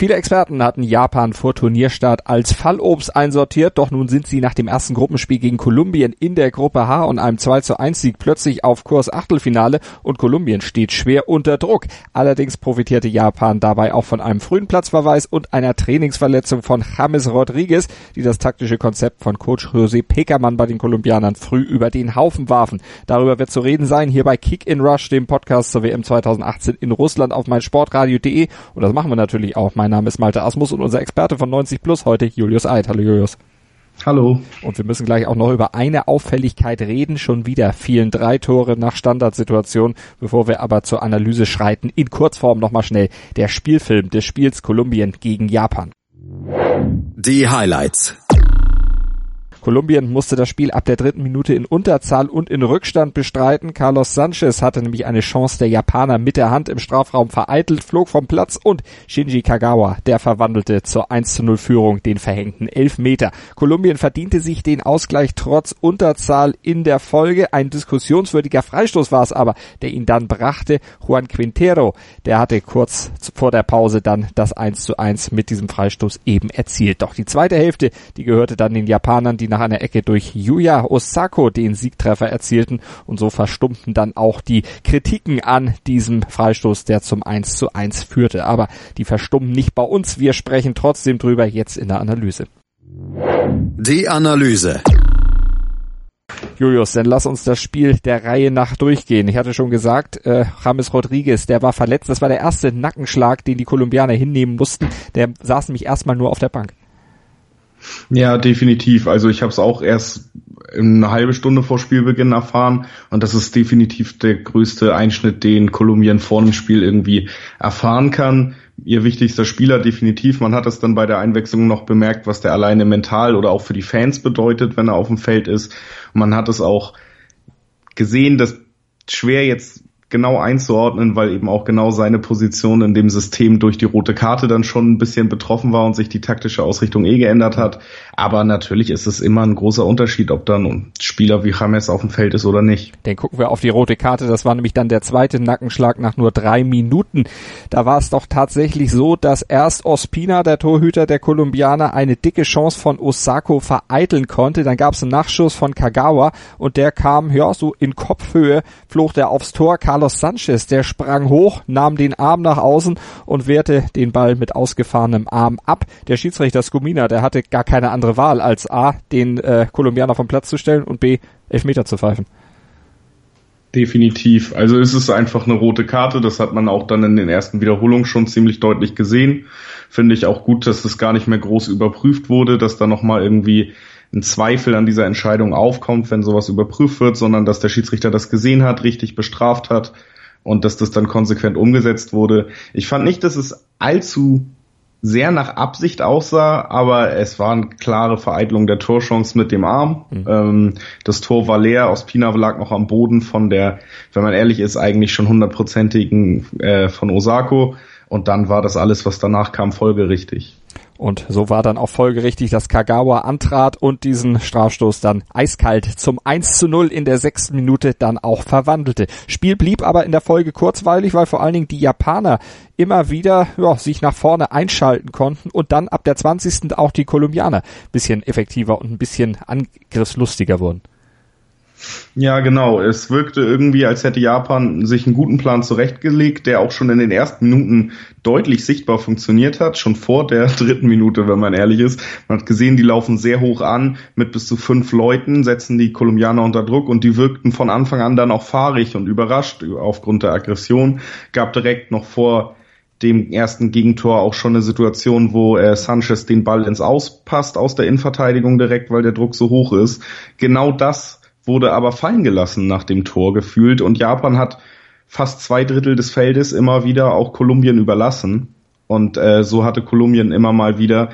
Viele Experten hatten Japan vor Turnierstart als Fallobst einsortiert, doch nun sind sie nach dem ersten Gruppenspiel gegen Kolumbien in der Gruppe H und einem 2 zu 1 Sieg plötzlich auf Kurs Achtelfinale und Kolumbien steht schwer unter Druck. Allerdings profitierte Japan dabei auch von einem frühen Platzverweis und einer Trainingsverletzung von James Rodriguez, die das taktische Konzept von Coach José Pekermann bei den Kolumbianern früh über den Haufen warfen. Darüber wird zu reden sein hier bei Kick in Rush, dem Podcast zur WM 2018 in Russland auf meinsportradio.de und das machen wir natürlich auch. Mein Name ist Malte Asmus und unser Experte von 90 Plus heute Julius Eid. Hallo Julius. Hallo. Und wir müssen gleich auch noch über eine Auffälligkeit reden. Schon wieder fielen drei Tore nach Standardsituation. Bevor wir aber zur Analyse schreiten, in Kurzform nochmal schnell der Spielfilm des Spiels Kolumbien gegen Japan. Die Highlights. Kolumbien musste das Spiel ab der dritten Minute in Unterzahl und in Rückstand bestreiten. Carlos Sanchez hatte nämlich eine Chance der Japaner mit der Hand im Strafraum vereitelt, flog vom Platz und Shinji Kagawa, der verwandelte zur 1 zu 0 Führung den verhängten Elfmeter. Kolumbien verdiente sich den Ausgleich trotz Unterzahl in der Folge. Ein diskussionswürdiger Freistoß war es aber, der ihn dann brachte. Juan Quintero, der hatte kurz vor der Pause dann das 1 zu 1 mit diesem Freistoß eben erzielt. Doch die zweite Hälfte, die gehörte dann den Japanern, die nach einer Ecke durch Yuya Osako den Siegtreffer erzielten und so verstummten dann auch die Kritiken an diesem Freistoß, der zum 1 zu 1 führte. Aber die verstummen nicht bei uns. Wir sprechen trotzdem drüber jetzt in der Analyse. Die Analyse. Julius, dann lass uns das Spiel der Reihe nach durchgehen. Ich hatte schon gesagt, äh, James Rodriguez, der war verletzt. Das war der erste Nackenschlag, den die Kolumbianer hinnehmen mussten. Der saß nämlich erstmal nur auf der Bank. Ja, definitiv. Also ich habe es auch erst eine halbe Stunde vor Spielbeginn erfahren und das ist definitiv der größte Einschnitt, den Kolumbien vor dem Spiel irgendwie erfahren kann. Ihr wichtigster Spieler definitiv. Man hat es dann bei der Einwechslung noch bemerkt, was der alleine mental oder auch für die Fans bedeutet, wenn er auf dem Feld ist. man hat es auch gesehen, dass schwer jetzt genau einzuordnen, weil eben auch genau seine Position in dem System durch die rote Karte dann schon ein bisschen betroffen war und sich die taktische Ausrichtung eh geändert hat. Aber natürlich ist es immer ein großer Unterschied, ob dann ein Spieler wie James auf dem Feld ist oder nicht. Dann gucken wir auf die rote Karte. Das war nämlich dann der zweite Nackenschlag nach nur drei Minuten. Da war es doch tatsächlich so, dass erst Ospina, der Torhüter der Kolumbianer, eine dicke Chance von Osako vereiteln konnte. Dann gab es einen Nachschuss von Kagawa und der kam, ja, so in Kopfhöhe, flog der aufs Tor. Karl Carlos Sanchez, der sprang hoch, nahm den Arm nach außen und wehrte den Ball mit ausgefahrenem Arm ab. Der Schiedsrichter Skumina, der hatte gar keine andere Wahl als A, den äh, Kolumbianer vom Platz zu stellen und B, Elfmeter zu pfeifen. Definitiv. Also ist es einfach eine rote Karte. Das hat man auch dann in den ersten Wiederholungen schon ziemlich deutlich gesehen. Finde ich auch gut, dass das gar nicht mehr groß überprüft wurde, dass da nochmal irgendwie ein Zweifel an dieser Entscheidung aufkommt, wenn sowas überprüft wird, sondern dass der Schiedsrichter das gesehen hat, richtig bestraft hat und dass das dann konsequent umgesetzt wurde. Ich fand nicht, dass es allzu sehr nach Absicht aussah, aber es war eine klare Vereitelung der Torchance mit dem Arm. Mhm. Ähm, das Tor war leer, aus Pina lag noch am Boden von der, wenn man ehrlich ist, eigentlich schon hundertprozentigen äh, von Osako. Und dann war das alles, was danach kam, folgerichtig. Und so war dann auch folgerichtig, dass Kagawa antrat und diesen Strafstoß dann eiskalt zum 1 zu 0 in der sechsten Minute dann auch verwandelte. Spiel blieb aber in der Folge kurzweilig, weil vor allen Dingen die Japaner immer wieder ja, sich nach vorne einschalten konnten und dann ab der 20. auch die Kolumbianer bisschen effektiver und ein bisschen angriffslustiger wurden. Ja, genau. Es wirkte irgendwie, als hätte Japan sich einen guten Plan zurechtgelegt, der auch schon in den ersten Minuten deutlich sichtbar funktioniert hat, schon vor der dritten Minute, wenn man ehrlich ist. Man hat gesehen, die laufen sehr hoch an, mit bis zu fünf Leuten, setzen die Kolumbianer unter Druck und die wirkten von Anfang an dann auch fahrig und überrascht aufgrund der Aggression. Gab direkt noch vor dem ersten Gegentor auch schon eine Situation, wo äh, Sanchez den Ball ins Auspasst aus der Innenverteidigung direkt, weil der Druck so hoch ist. Genau das wurde aber fallen gelassen nach dem Tor gefühlt. Und Japan hat fast zwei Drittel des Feldes immer wieder auch Kolumbien überlassen. Und äh, so hatte Kolumbien immer mal wieder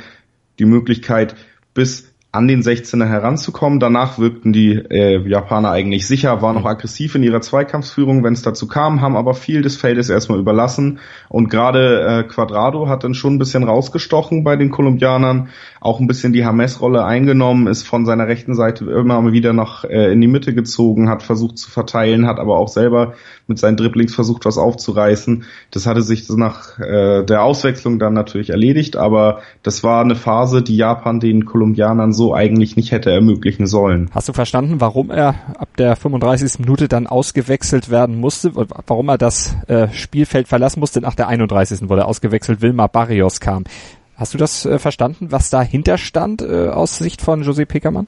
die Möglichkeit bis an den 16er heranzukommen. Danach wirkten die äh, Japaner eigentlich sicher, waren auch aggressiv in ihrer Zweikampfsführung, wenn es dazu kam, haben aber viel des Feldes erstmal überlassen. Und gerade äh, Quadrado hat dann schon ein bisschen rausgestochen bei den Kolumbianern, auch ein bisschen die Hames-Rolle eingenommen, ist von seiner rechten Seite immer wieder nach äh, in die Mitte gezogen, hat versucht zu verteilen, hat aber auch selber mit seinen Dribblings versucht, was aufzureißen. Das hatte sich nach äh, der Auswechslung dann natürlich erledigt, aber das war eine Phase, die Japan den Kolumbianern so eigentlich nicht hätte ermöglichen sollen. Hast du verstanden, warum er ab der 35. Minute dann ausgewechselt werden musste, warum er das äh, Spielfeld verlassen musste? Nach der 31. wurde er ausgewechselt, Wilmar Barrios kam. Hast du das äh, verstanden, was dahinter stand äh, aus Sicht von José Peckermann?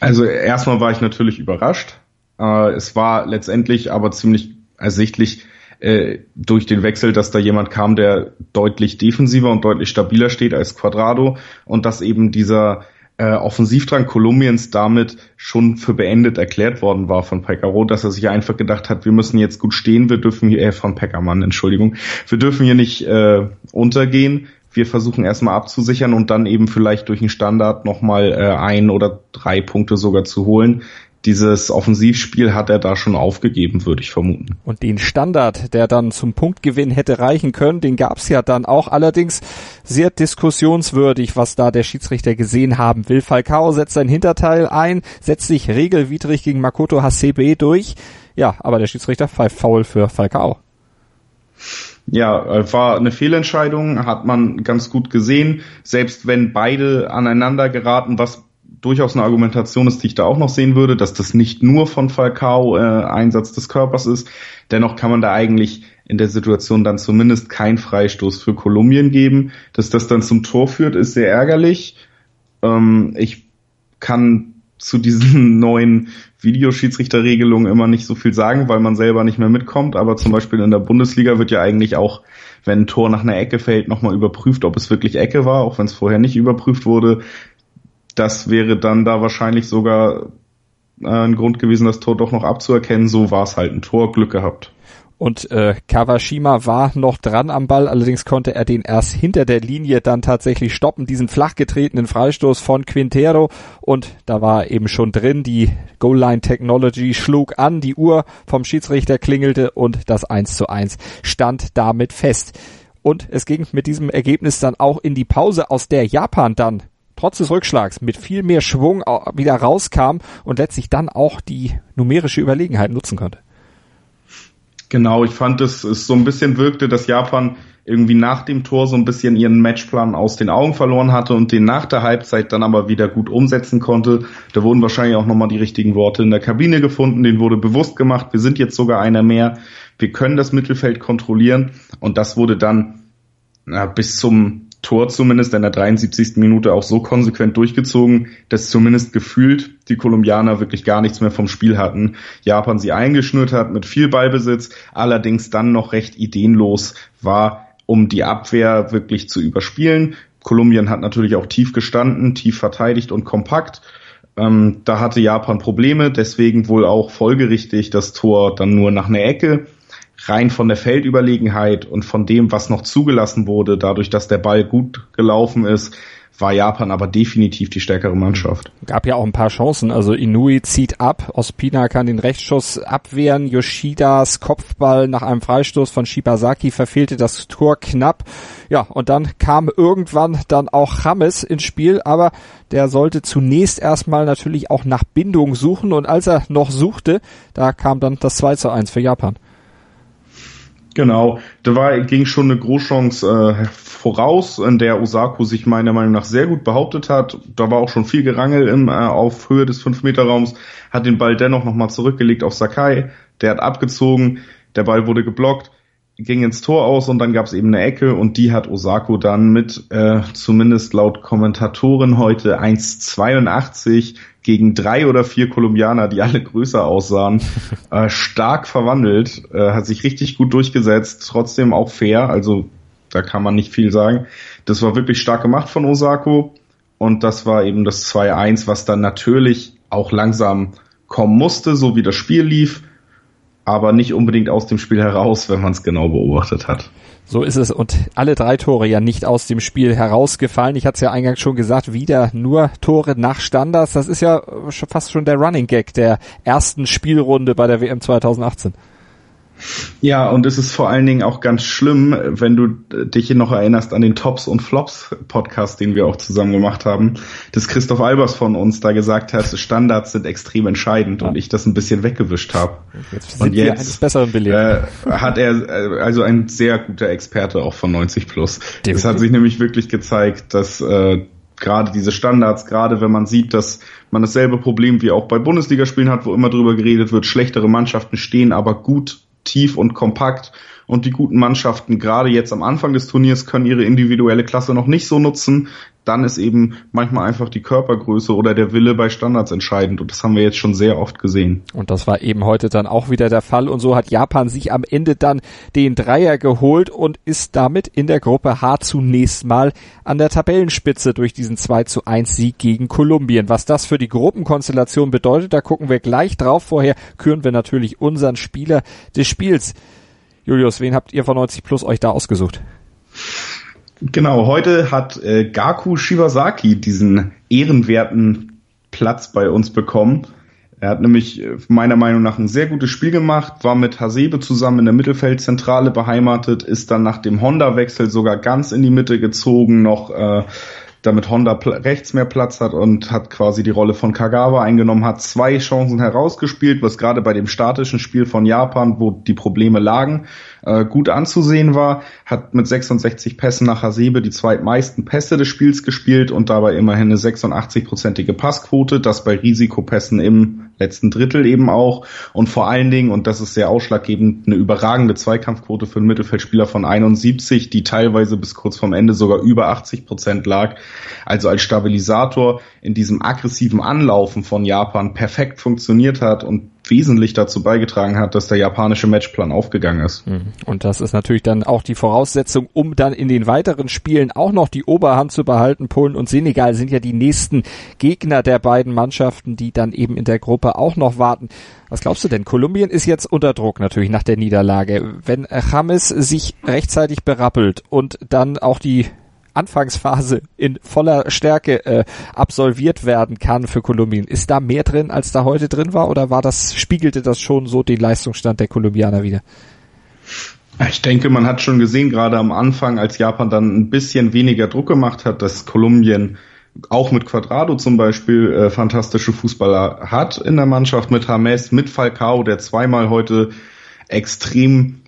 Also erstmal war ich natürlich überrascht. Äh, es war letztendlich aber ziemlich ersichtlich, äh, durch den Wechsel, dass da jemand kam, der deutlich defensiver und deutlich stabiler steht als Quadrado und dass eben dieser äh, Offensivdrang Kolumbiens damit schon für beendet erklärt worden war von Pecaro, dass er sich einfach gedacht hat, wir müssen jetzt gut stehen, wir dürfen hier, äh, von Peckermann, Entschuldigung, wir dürfen hier nicht äh, untergehen, wir versuchen erstmal abzusichern und dann eben vielleicht durch einen Standard nochmal äh, ein oder drei Punkte sogar zu holen dieses Offensivspiel hat er da schon aufgegeben, würde ich vermuten. Und den Standard, der dann zum Punktgewinn hätte reichen können, den gab's ja dann auch allerdings sehr diskussionswürdig, was da der Schiedsrichter gesehen haben will. Falcao setzt sein Hinterteil ein, setzt sich regelwidrig gegen Makoto Hasebe durch. Ja, aber der Schiedsrichter pfeift faul für Falcao. Ja, war eine Fehlentscheidung, hat man ganz gut gesehen. Selbst wenn beide aneinander geraten, was durchaus eine Argumentation ist, die ich da auch noch sehen würde, dass das nicht nur von Falcao äh, Einsatz des Körpers ist. Dennoch kann man da eigentlich in der Situation dann zumindest keinen Freistoß für Kolumbien geben. Dass das dann zum Tor führt, ist sehr ärgerlich. Ähm, ich kann zu diesen neuen Videoschiedsrichterregelungen immer nicht so viel sagen, weil man selber nicht mehr mitkommt. Aber zum Beispiel in der Bundesliga wird ja eigentlich auch, wenn ein Tor nach einer Ecke fällt, nochmal überprüft, ob es wirklich Ecke war, auch wenn es vorher nicht überprüft wurde das wäre dann da wahrscheinlich sogar äh, ein Grund gewesen, das Tor doch noch abzuerkennen. So war es halt ein Tor, Glück gehabt. Und äh, Kawashima war noch dran am Ball, allerdings konnte er den erst hinter der Linie dann tatsächlich stoppen, diesen flach getretenen Freistoß von Quintero und da war eben schon drin, die Goal Line Technology schlug an, die Uhr vom Schiedsrichter klingelte und das 1 zu 1 stand damit fest. Und es ging mit diesem Ergebnis dann auch in die Pause, aus der Japan dann trotz des Rückschlags mit viel mehr Schwung wieder rauskam und letztlich dann auch die numerische Überlegenheit nutzen konnte. Genau, ich fand es, es so ein bisschen wirkte, dass Japan irgendwie nach dem Tor so ein bisschen ihren Matchplan aus den Augen verloren hatte und den nach der Halbzeit dann aber wieder gut umsetzen konnte. Da wurden wahrscheinlich auch nochmal die richtigen Worte in der Kabine gefunden, denen wurde bewusst gemacht, wir sind jetzt sogar einer mehr, wir können das Mittelfeld kontrollieren und das wurde dann na, bis zum Tor zumindest in der 73. Minute auch so konsequent durchgezogen, dass zumindest gefühlt die Kolumbianer wirklich gar nichts mehr vom Spiel hatten. Japan sie eingeschnürt hat mit viel Ballbesitz, allerdings dann noch recht ideenlos war, um die Abwehr wirklich zu überspielen. Kolumbien hat natürlich auch tief gestanden, tief verteidigt und kompakt. Ähm, da hatte Japan Probleme, deswegen wohl auch folgerichtig das Tor dann nur nach einer Ecke rein von der Feldüberlegenheit und von dem, was noch zugelassen wurde, dadurch, dass der Ball gut gelaufen ist, war Japan aber definitiv die stärkere Mannschaft. Gab ja auch ein paar Chancen. Also Inui zieht ab, Ospina kann den Rechtsschuss abwehren, Yoshidas Kopfball nach einem Freistoß von Shibasaki verfehlte das Tor knapp. Ja, und dann kam irgendwann dann auch Rames ins Spiel, aber der sollte zunächst erstmal natürlich auch nach Bindung suchen und als er noch suchte, da kam dann das 2 zu 1 für Japan. Genau, da war, ging schon eine Großchance äh, voraus, in der Osako sich meiner Meinung nach sehr gut behauptet hat. Da war auch schon viel Gerangel im, äh, auf Höhe des 5-Meter-Raums, hat den Ball dennoch nochmal zurückgelegt auf Sakai, der hat abgezogen, der Ball wurde geblockt, ging ins Tor aus und dann gab es eben eine Ecke und die hat Osako dann mit, äh, zumindest laut Kommentatoren heute 1,82 gegen drei oder vier Kolumbianer, die alle größer aussahen, äh, stark verwandelt, äh, hat sich richtig gut durchgesetzt, trotzdem auch fair, also da kann man nicht viel sagen. Das war wirklich stark gemacht von Osako und das war eben das 2-1, was dann natürlich auch langsam kommen musste, so wie das Spiel lief, aber nicht unbedingt aus dem Spiel heraus, wenn man es genau beobachtet hat. So ist es und alle drei Tore ja nicht aus dem Spiel herausgefallen. Ich hatte es ja eingangs schon gesagt, wieder nur Tore nach Standards. Das ist ja fast schon der Running Gag der ersten Spielrunde bei der WM 2018. Ja, und es ist vor allen Dingen auch ganz schlimm, wenn du dich noch erinnerst an den Tops und Flops Podcast, den wir auch zusammen gemacht haben, dass Christoph Albers von uns da gesagt hat, Standards sind extrem entscheidend ja. und ich das ein bisschen weggewischt habe. Jetzt und jetzt äh, hat er äh, also ein sehr guter Experte auch von 90 plus. Es hat sich nämlich wirklich gezeigt, dass äh, gerade diese Standards, gerade wenn man sieht, dass man dasselbe Problem wie auch bei Bundesligaspielen hat, wo immer drüber geredet wird, schlechtere Mannschaften stehen aber gut tief und kompakt und die guten Mannschaften gerade jetzt am Anfang des Turniers können ihre individuelle Klasse noch nicht so nutzen. Dann ist eben manchmal einfach die Körpergröße oder der Wille bei Standards entscheidend und das haben wir jetzt schon sehr oft gesehen. Und das war eben heute dann auch wieder der Fall und so hat Japan sich am Ende dann den Dreier geholt und ist damit in der Gruppe H zunächst mal an der Tabellenspitze durch diesen 2 zu 1 Sieg gegen Kolumbien. Was das für die Gruppenkonstellation bedeutet, da gucken wir gleich drauf. Vorher küren wir natürlich unseren Spieler des Spiels. Julius, wen habt ihr von 90 Plus euch da ausgesucht? Genau, heute hat äh, Gaku Shibasaki diesen ehrenwerten Platz bei uns bekommen. Er hat nämlich äh, meiner Meinung nach ein sehr gutes Spiel gemacht, war mit Hasebe zusammen in der Mittelfeldzentrale beheimatet, ist dann nach dem Honda-Wechsel sogar ganz in die Mitte gezogen, noch äh, damit Honda rechts mehr Platz hat und hat quasi die Rolle von Kagawa eingenommen, hat zwei Chancen herausgespielt, was gerade bei dem statischen Spiel von Japan, wo die Probleme lagen, äh, gut anzusehen war, hat mit 66 Pässen nach Hasebe die zweitmeisten Pässe des Spiels gespielt und dabei immerhin eine 86-prozentige Passquote, das bei Risikopässen im letzten Drittel eben auch und vor allen Dingen, und das ist sehr ausschlaggebend, eine überragende Zweikampfquote für einen Mittelfeldspieler von 71, die teilweise bis kurz vorm Ende sogar über 80 Prozent lag. Also als Stabilisator in diesem aggressiven Anlaufen von Japan perfekt funktioniert hat und wesentlich dazu beigetragen hat, dass der japanische Matchplan aufgegangen ist. Mhm. Und das ist natürlich dann auch die Voraussetzung, um dann in den weiteren Spielen auch noch die Oberhand zu behalten. Polen und Senegal sind ja die nächsten Gegner der beiden Mannschaften, die dann eben in der Gruppe auch noch warten. Was glaubst du denn? Kolumbien ist jetzt unter Druck natürlich nach der Niederlage. Wenn James sich rechtzeitig berappelt und dann auch die Anfangsphase in voller Stärke äh, absolviert werden kann für Kolumbien. Ist da mehr drin, als da heute drin war, oder war das, spiegelte das schon so den Leistungsstand der Kolumbianer wieder? Ich denke, man hat schon gesehen, gerade am Anfang, als Japan dann ein bisschen weniger Druck gemacht hat, dass Kolumbien auch mit Quadrado zum Beispiel äh, fantastische Fußballer hat in der Mannschaft, mit James, mit Falcao, der zweimal heute extrem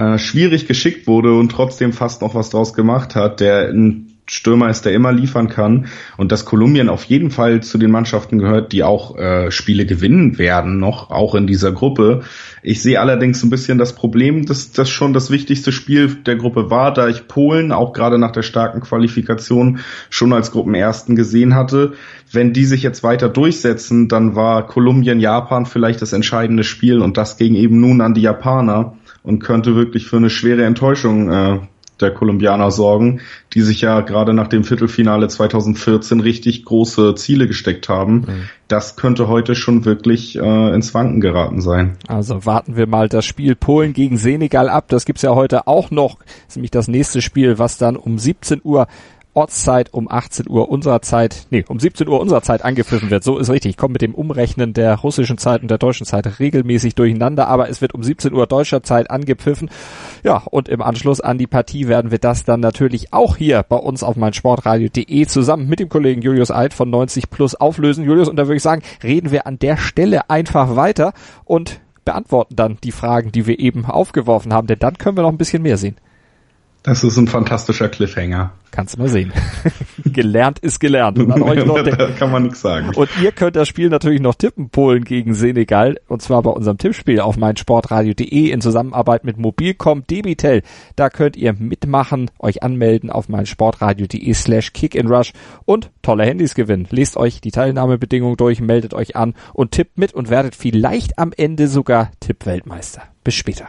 äh, schwierig geschickt wurde und trotzdem fast noch was draus gemacht hat, der ein Stürmer ist, der immer liefern kann und dass Kolumbien auf jeden Fall zu den Mannschaften gehört, die auch äh, Spiele gewinnen werden, noch auch in dieser Gruppe. Ich sehe allerdings ein bisschen das Problem, dass das schon das wichtigste Spiel der Gruppe war, da ich Polen auch gerade nach der starken Qualifikation schon als Gruppenersten gesehen hatte. Wenn die sich jetzt weiter durchsetzen, dann war Kolumbien Japan vielleicht das entscheidende Spiel und das ging eben nun an die Japaner und könnte wirklich für eine schwere Enttäuschung äh, der Kolumbianer sorgen, die sich ja gerade nach dem Viertelfinale 2014 richtig große Ziele gesteckt haben. Mhm. Das könnte heute schon wirklich äh, ins Wanken geraten sein. Also warten wir mal das Spiel Polen gegen Senegal ab. Das gibt's ja heute auch noch. Das ist nämlich das nächste Spiel, was dann um 17 Uhr Ortszeit um 18 Uhr unserer Zeit, nee, um 17 Uhr unserer Zeit angepfiffen wird. So ist richtig. Ich komme mit dem Umrechnen der russischen Zeit und der deutschen Zeit regelmäßig durcheinander, aber es wird um 17 Uhr deutscher Zeit angepfiffen. Ja, und im Anschluss an die Partie werden wir das dann natürlich auch hier bei uns auf meinsportradio.de zusammen mit dem Kollegen Julius Eid von 90 Plus auflösen. Julius, und da würde ich sagen, reden wir an der Stelle einfach weiter und beantworten dann die Fragen, die wir eben aufgeworfen haben, denn dann können wir noch ein bisschen mehr sehen. Das ist ein fantastischer Cliffhanger. Kannst mal sehen. gelernt ist gelernt. Und an euch noch da kann man nichts sagen. Und ihr könnt das Spiel natürlich noch tippen, Polen gegen Senegal. Und zwar bei unserem Tippspiel auf meinsportradio.de in Zusammenarbeit mit Mobilcom Debitel. Da könnt ihr mitmachen, euch anmelden auf meinsportradio.de slash kickinrush und tolle Handys gewinnen. Lest euch die Teilnahmebedingungen durch, meldet euch an und tippt mit und werdet vielleicht am Ende sogar Tippweltmeister. Bis später.